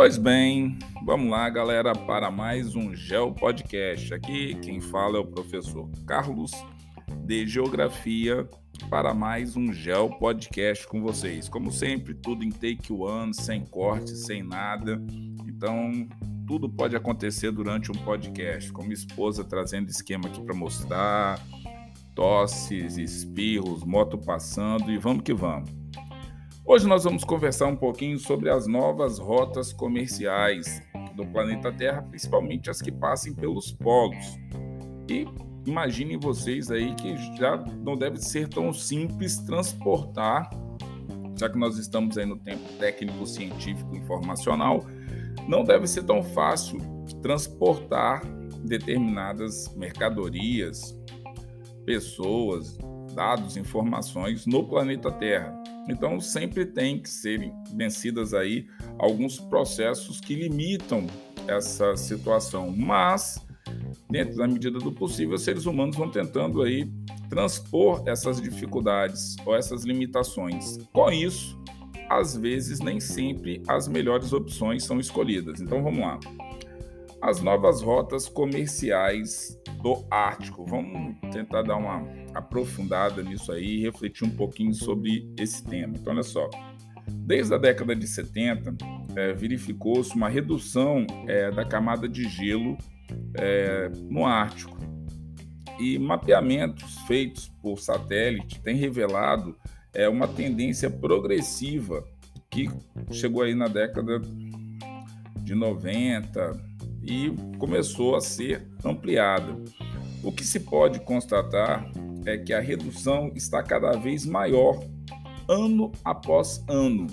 Pois bem, vamos lá, galera, para mais um Geo Podcast. Aqui quem fala é o professor Carlos de Geografia para mais um Geo Podcast com vocês. Como sempre, tudo em take one, sem corte, sem nada. Então, tudo pode acontecer durante um podcast, com minha esposa trazendo esquema aqui para mostrar, tosses, espirros, moto passando e vamos que vamos. Hoje nós vamos conversar um pouquinho sobre as novas rotas comerciais do planeta Terra, principalmente as que passem pelos polos. E imaginem vocês aí que já não deve ser tão simples transportar, já que nós estamos aí no tempo técnico, científico, informacional, não deve ser tão fácil transportar determinadas mercadorias, pessoas, dados, informações no planeta Terra. Então sempre tem que ser vencidas aí alguns processos que limitam essa situação, mas dentro da medida do possível, os seres humanos vão tentando aí transpor essas dificuldades ou essas limitações. Com isso, às vezes nem sempre as melhores opções são escolhidas. Então vamos lá. As novas rotas comerciais do Ártico. Vamos tentar dar uma aprofundada nisso aí e refletir um pouquinho sobre esse tema. Então, olha só. Desde a década de 70, é, verificou-se uma redução é, da camada de gelo é, no Ártico. E mapeamentos feitos por satélite têm revelado é, uma tendência progressiva que chegou aí na década de 90 e começou a ser ampliada. O que se pode constatar é que a redução está cada vez maior ano após ano.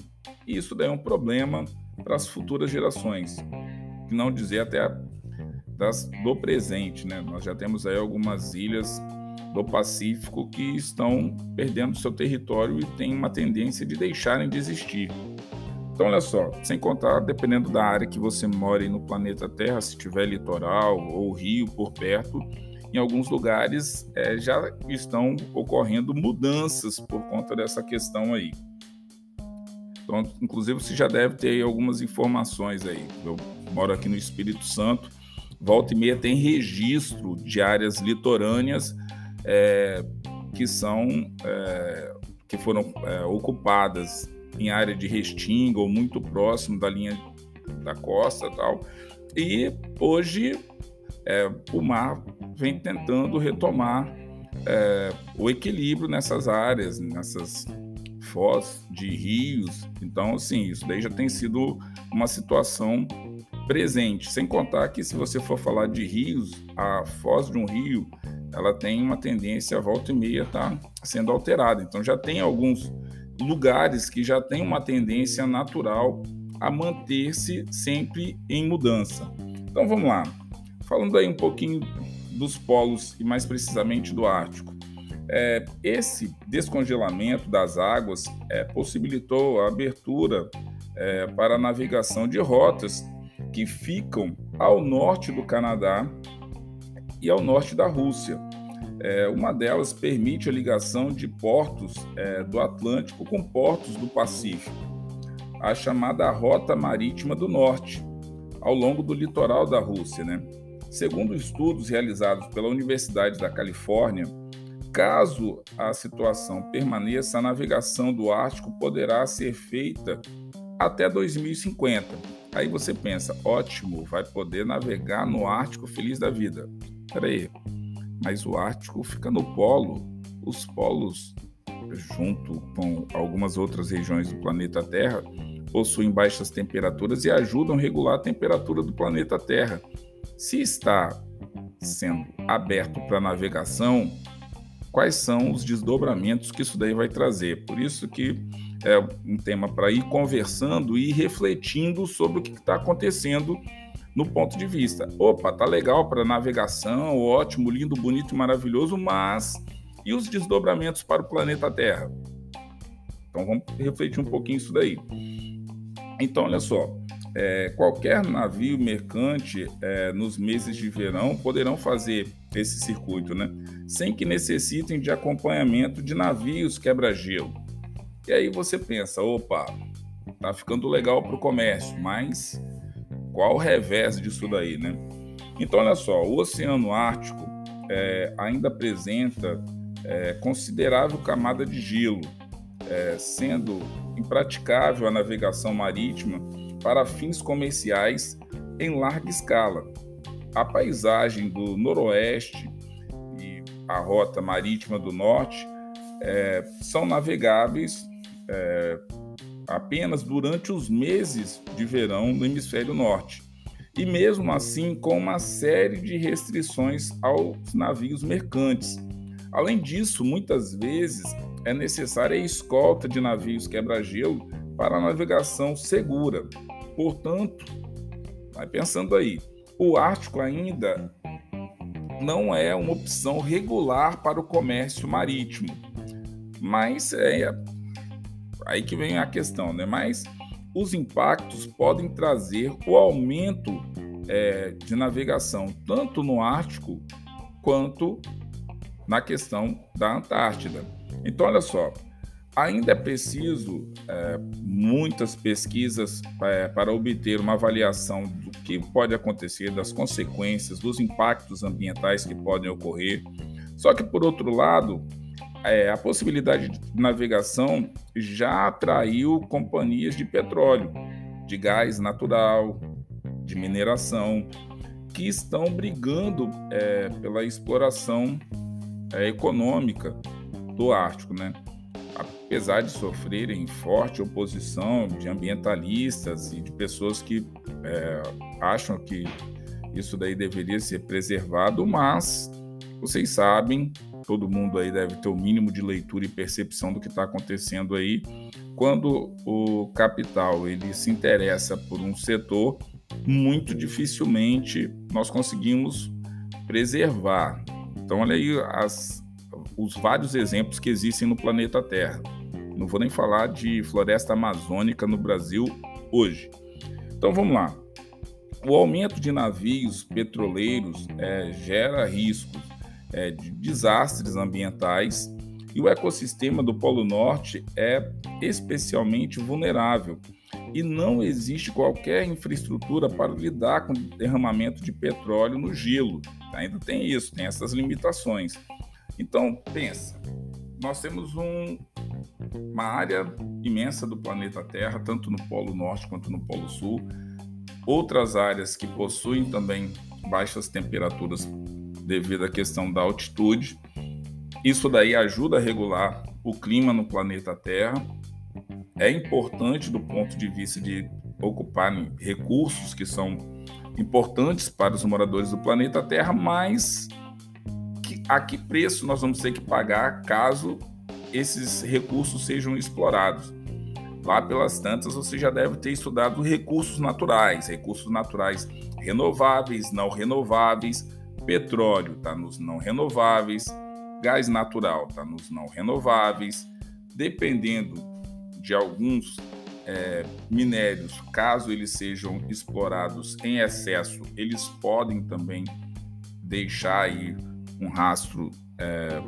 E isso daí é um problema para as futuras gerações, que não dizer até das, do presente, né? Nós já temos aí algumas ilhas do Pacífico que estão perdendo seu território e têm uma tendência de deixarem de existir. Então, olha só, sem contar, dependendo da área que você mora no planeta Terra, se tiver litoral ou rio por perto, em alguns lugares é, já estão ocorrendo mudanças por conta dessa questão aí. Então, inclusive, você já deve ter algumas informações aí. Eu moro aqui no Espírito Santo, volta e meia tem registro de áreas litorâneas é, que são é, que foram é, ocupadas em área de restinga ou muito próximo da linha da costa tal. E hoje é, o mar vem tentando retomar é, o equilíbrio nessas áreas, nessas foz de rios. Então, assim, isso daí já tem sido uma situação presente. Sem contar que, se você for falar de rios, a foz de um rio ela tem uma tendência a volta e meia tá sendo alterada. Então, já tem alguns lugares que já têm uma tendência natural a manter-se sempre em mudança. Então, vamos lá. Falando aí um pouquinho dos polos e mais precisamente do Ártico. É, esse descongelamento das águas é, possibilitou a abertura é, para a navegação de rotas que ficam ao norte do Canadá e ao norte da Rússia. É, uma delas permite a ligação de portos é, do Atlântico com portos do Pacífico, a chamada Rota Marítima do Norte, ao longo do litoral da Rússia. Né? Segundo estudos realizados pela Universidade da Califórnia, caso a situação permaneça, a navegação do Ártico poderá ser feita até 2050. Aí você pensa, ótimo, vai poder navegar no Ártico feliz da vida. Peraí, mas o Ártico fica no polo. Os polos, junto com algumas outras regiões do planeta Terra, possuem baixas temperaturas e ajudam a regular a temperatura do planeta Terra. Se está sendo aberto para navegação, quais são os desdobramentos que isso daí vai trazer? Por isso que é um tema para ir conversando e refletindo sobre o que está acontecendo no ponto de vista. Opa, tá legal para navegação, ótimo, lindo, bonito e maravilhoso, mas e os desdobramentos para o planeta Terra? Então vamos refletir um pouquinho isso daí. Então, olha só, é, qualquer navio mercante é, nos meses de verão poderão fazer esse circuito, né? Sem que necessitem de acompanhamento de navios quebra-gelo. E aí você pensa, opa, tá ficando legal para o comércio, mas qual o revés disso daí, né? Então, olha só, o Oceano Ártico é, ainda apresenta é, considerável camada de gelo, é, sendo impraticável a navegação marítima para fins comerciais em larga escala. A paisagem do noroeste e a rota marítima do norte é, são navegáveis é, apenas durante os meses de verão no hemisfério norte. E mesmo assim, com uma série de restrições aos navios mercantes. Além disso, muitas vezes é necessária a escolta de navios quebra-gelo para navegação segura. Portanto, vai pensando aí, o Ártico ainda não é uma opção regular para o comércio marítimo. Mas é aí que vem a questão, né? Mas os impactos podem trazer o aumento é, de navegação tanto no Ártico quanto na questão da Antártida. Então, olha só, ainda é preciso é, muitas pesquisas é, para obter uma avaliação do que pode acontecer, das consequências, dos impactos ambientais que podem ocorrer. Só que, por outro lado, é, a possibilidade de navegação já atraiu companhias de petróleo, de gás natural, de mineração, que estão brigando é, pela exploração é, econômica do Ártico, né? Apesar de sofrerem forte oposição de ambientalistas e de pessoas que é, acham que isso daí deveria ser preservado, mas vocês sabem todo mundo aí deve ter o mínimo de leitura e percepção do que está acontecendo aí. Quando o capital ele se interessa por um setor, muito dificilmente nós conseguimos preservar. Então, olha aí as, os vários exemplos que existem no planeta Terra. Não vou nem falar de floresta amazônica no Brasil hoje. Então, vamos lá. O aumento de navios petroleiros é, gera riscos é, de desastres ambientais e o ecossistema do Polo Norte é especialmente vulnerável e não existe qualquer infraestrutura para lidar com derramamento de petróleo no gelo. Ainda tem isso, tem essas limitações. Então, pensa, nós temos um, uma área imensa do planeta Terra, tanto no Polo Norte quanto no Polo Sul, outras áreas que possuem também baixas temperaturas devido à questão da altitude. Isso daí ajuda a regular o clima no planeta Terra. É importante do ponto de vista de ocupar recursos que são importantes para os moradores do planeta Terra, mas que, a que preço nós vamos ter que pagar caso esses recursos sejam explorados? Lá pelas tantas, você já deve ter estudado recursos naturais, recursos naturais renováveis, não renováveis, Petróleo está nos não renováveis, gás natural está nos não renováveis, dependendo de alguns é, minérios, caso eles sejam explorados em excesso, eles podem também deixar aí um rastro é,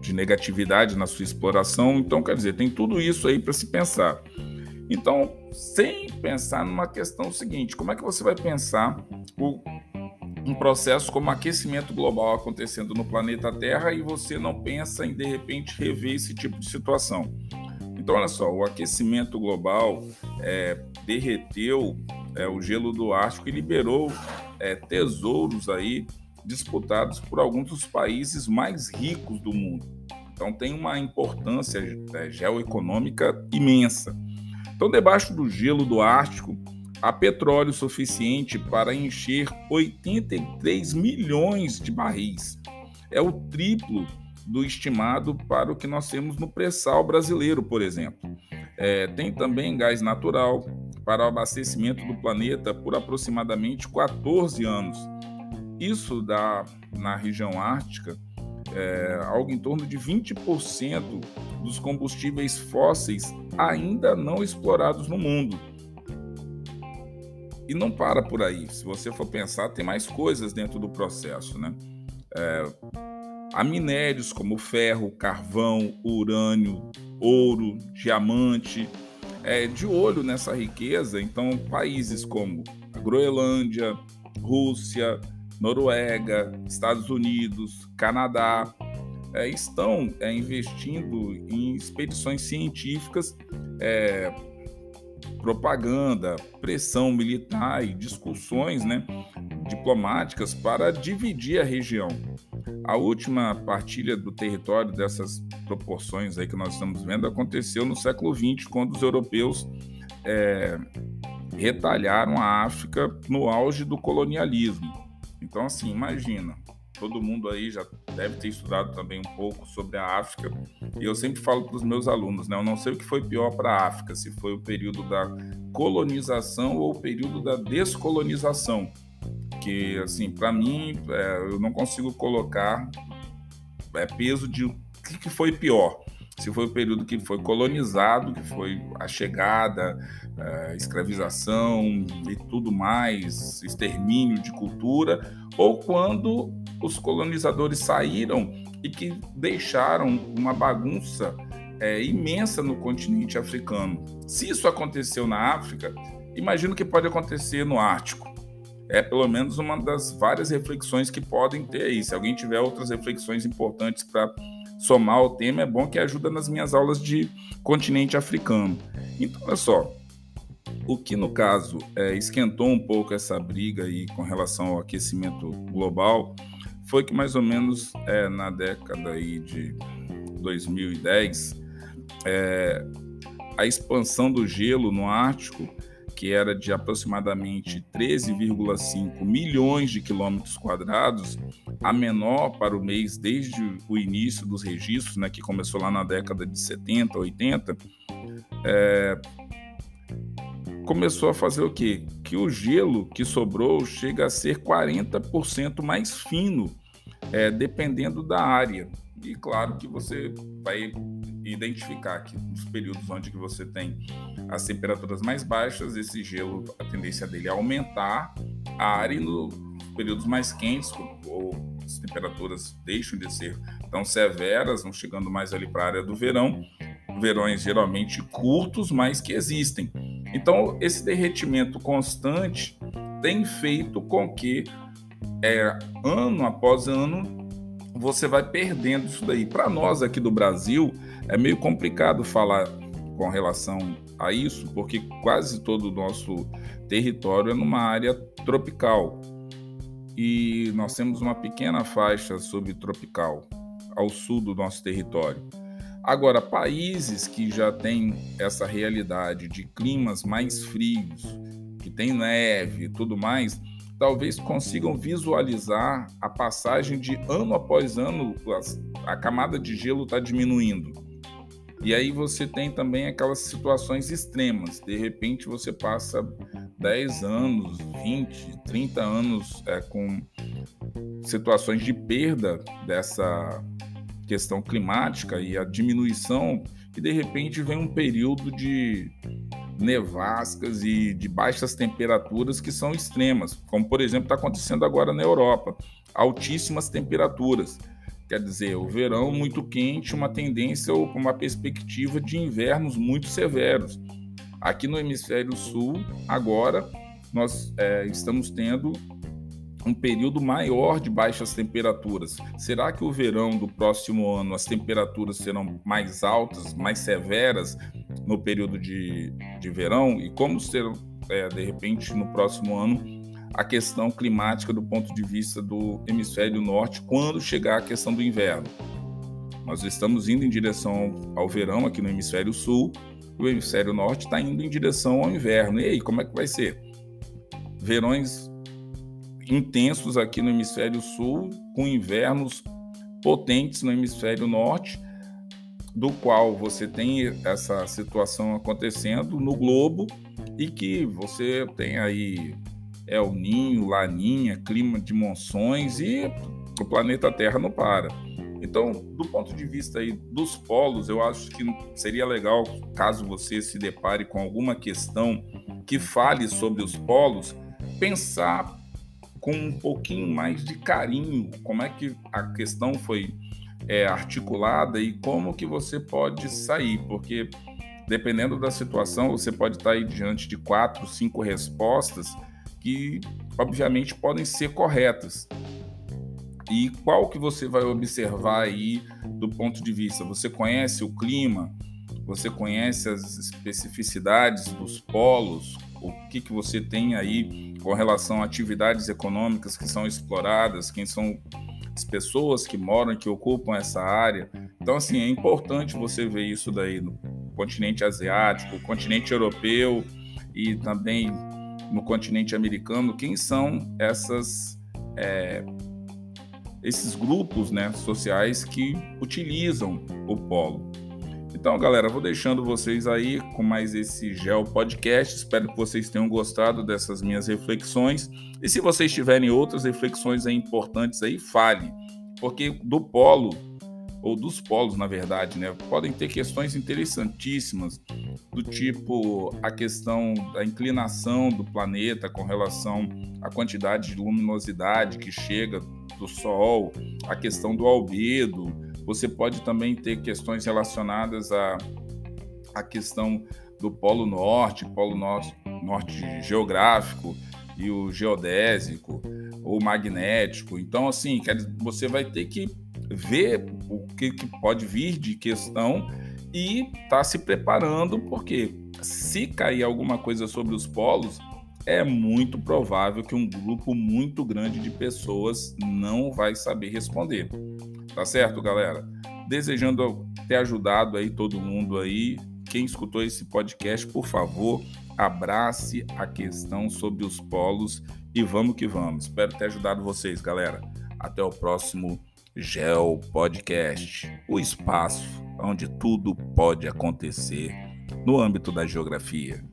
de negatividade na sua exploração. Então, quer dizer, tem tudo isso aí para se pensar. Então, sem pensar numa questão seguinte, como é que você vai pensar o um processo como aquecimento global acontecendo no planeta Terra e você não pensa em de repente rever esse tipo de situação. Então, olha só, o aquecimento global é, derreteu é, o gelo do Ártico e liberou é, tesouros aí disputados por alguns dos países mais ricos do mundo. Então, tem uma importância é, geoeconômica imensa. Então, debaixo do gelo do Ártico, há petróleo suficiente para encher 83 milhões de barris. É o triplo do estimado para o que nós temos no pré-sal brasileiro, por exemplo. É, tem também gás natural para o abastecimento do planeta por aproximadamente 14 anos. Isso dá, na região ártica, é, algo em torno de 20% dos combustíveis fósseis ainda não explorados no mundo. E não para por aí. Se você for pensar, tem mais coisas dentro do processo, né? É, há minérios como ferro, carvão, urânio, ouro, diamante. É, de olho nessa riqueza, então países como a Groenlândia, Rússia, Noruega, Estados Unidos, Canadá, é, estão é, investindo em expedições científicas, é, propaganda, pressão militar e discussões né, diplomáticas para dividir a região. A última partilha do território dessas proporções aí que nós estamos vendo aconteceu no século XX, quando os europeus é, retalharam a África no auge do colonialismo. Então, assim, imagina, todo mundo aí já deve ter estudado também um pouco sobre a África. E eu sempre falo para os meus alunos, né? Eu não sei o que foi pior para a África, se foi o período da colonização ou o período da descolonização. Que, assim, para mim, é, eu não consigo colocar é, peso de o que foi pior se foi o período que foi colonizado, que foi a chegada, a escravização e tudo mais, extermínio de cultura, ou quando os colonizadores saíram e que deixaram uma bagunça é, imensa no continente africano. Se isso aconteceu na África, imagino que pode acontecer no Ártico. É pelo menos uma das várias reflexões que podem ter aí. Se alguém tiver outras reflexões importantes para somar o tema, é bom que ajuda nas minhas aulas de continente africano. Então, olha só, o que no caso é, esquentou um pouco essa briga aí com relação ao aquecimento global foi que mais ou menos é, na década aí de 2010 é, a expansão do gelo no Ártico que era de aproximadamente 13,5 milhões de quilômetros quadrados, a menor para o mês desde o início dos registros, né, que começou lá na década de 70, 80, é, começou a fazer o quê? Que o gelo que sobrou chega a ser 40% mais fino, é, dependendo da área. E claro que você vai identificar que nos períodos onde que você tem as temperaturas mais baixas, esse gelo, a tendência dele é aumentar a área e nos períodos mais quentes, ou as temperaturas deixam de ser tão severas, vão chegando mais ali para a área do verão, verões geralmente curtos, mas que existem. Então, esse derretimento constante tem feito com que é, ano após ano você vai perdendo isso daí. Para nós aqui do Brasil, é meio complicado falar com relação a isso, porque quase todo o nosso território é numa área tropical. E nós temos uma pequena faixa subtropical ao sul do nosso território. Agora, países que já têm essa realidade de climas mais frios, que tem neve e tudo mais, talvez consigam visualizar a passagem de ano após ano, a camada de gelo está diminuindo. E aí você tem também aquelas situações extremas. De repente você passa 10 anos, 20, 30 anos é, com situações de perda dessa questão climática e a diminuição, e de repente vem um período de nevascas e de baixas temperaturas que são extremas, como por exemplo está acontecendo agora na Europa, altíssimas temperaturas. Quer dizer, o verão muito quente, uma tendência ou uma perspectiva de invernos muito severos. Aqui no hemisfério sul, agora, nós é, estamos tendo um período maior de baixas temperaturas. Será que o verão do próximo ano as temperaturas serão mais altas, mais severas no período de, de verão? E como serão, é, de repente, no próximo ano a questão climática do ponto de vista do hemisfério norte quando chegar a questão do inverno. Nós estamos indo em direção ao verão aqui no hemisfério sul, o hemisfério norte está indo em direção ao inverno. E aí, como é que vai ser? Verões intensos aqui no hemisfério sul, com invernos potentes no hemisfério norte, do qual você tem essa situação acontecendo no globo e que você tem aí El Ninho, Laninha, clima de monções e o planeta Terra não para. Então, do ponto de vista aí dos polos, eu acho que seria legal, caso você se depare com alguma questão que fale sobre os polos, pensar com um pouquinho mais de carinho como é que a questão foi é, articulada e como que você pode sair, porque dependendo da situação, você pode estar aí diante de quatro, cinco respostas que obviamente podem ser corretas. E qual que você vai observar aí do ponto de vista? Você conhece o clima? Você conhece as especificidades dos polos? O que, que você tem aí com relação a atividades econômicas que são exploradas? Quem são as pessoas que moram, que ocupam essa área? Então, assim, é importante você ver isso daí no continente asiático, continente europeu e também no continente americano. Quem são essas é, esses grupos né, sociais que utilizam o polo. Então, galera, vou deixando vocês aí com mais esse Geo Podcast. Espero que vocês tenham gostado dessas minhas reflexões. E se vocês tiverem outras reflexões aí importantes aí, fale. Porque do polo, ou dos polos, na verdade, né, podem ter questões interessantíssimas, do tipo a questão da inclinação do planeta com relação à quantidade de luminosidade que chega do Sol, a questão do albedo. Você pode também ter questões relacionadas à, à questão do Polo Norte, Polo Norte, norte geográfico e o geodésico, ou magnético. Então, assim, você vai ter que ver o que, que pode vir de questão e tá se preparando, porque se cair alguma coisa sobre os polos, é muito provável que um grupo muito grande de pessoas não vai saber responder. Tá certo, galera? Desejando ter ajudado aí todo mundo aí. Quem escutou esse podcast, por favor, abrace a questão sobre os polos e vamos que vamos. Espero ter ajudado vocês, galera. Até o próximo Geo Podcast, o espaço onde tudo pode acontecer no âmbito da geografia.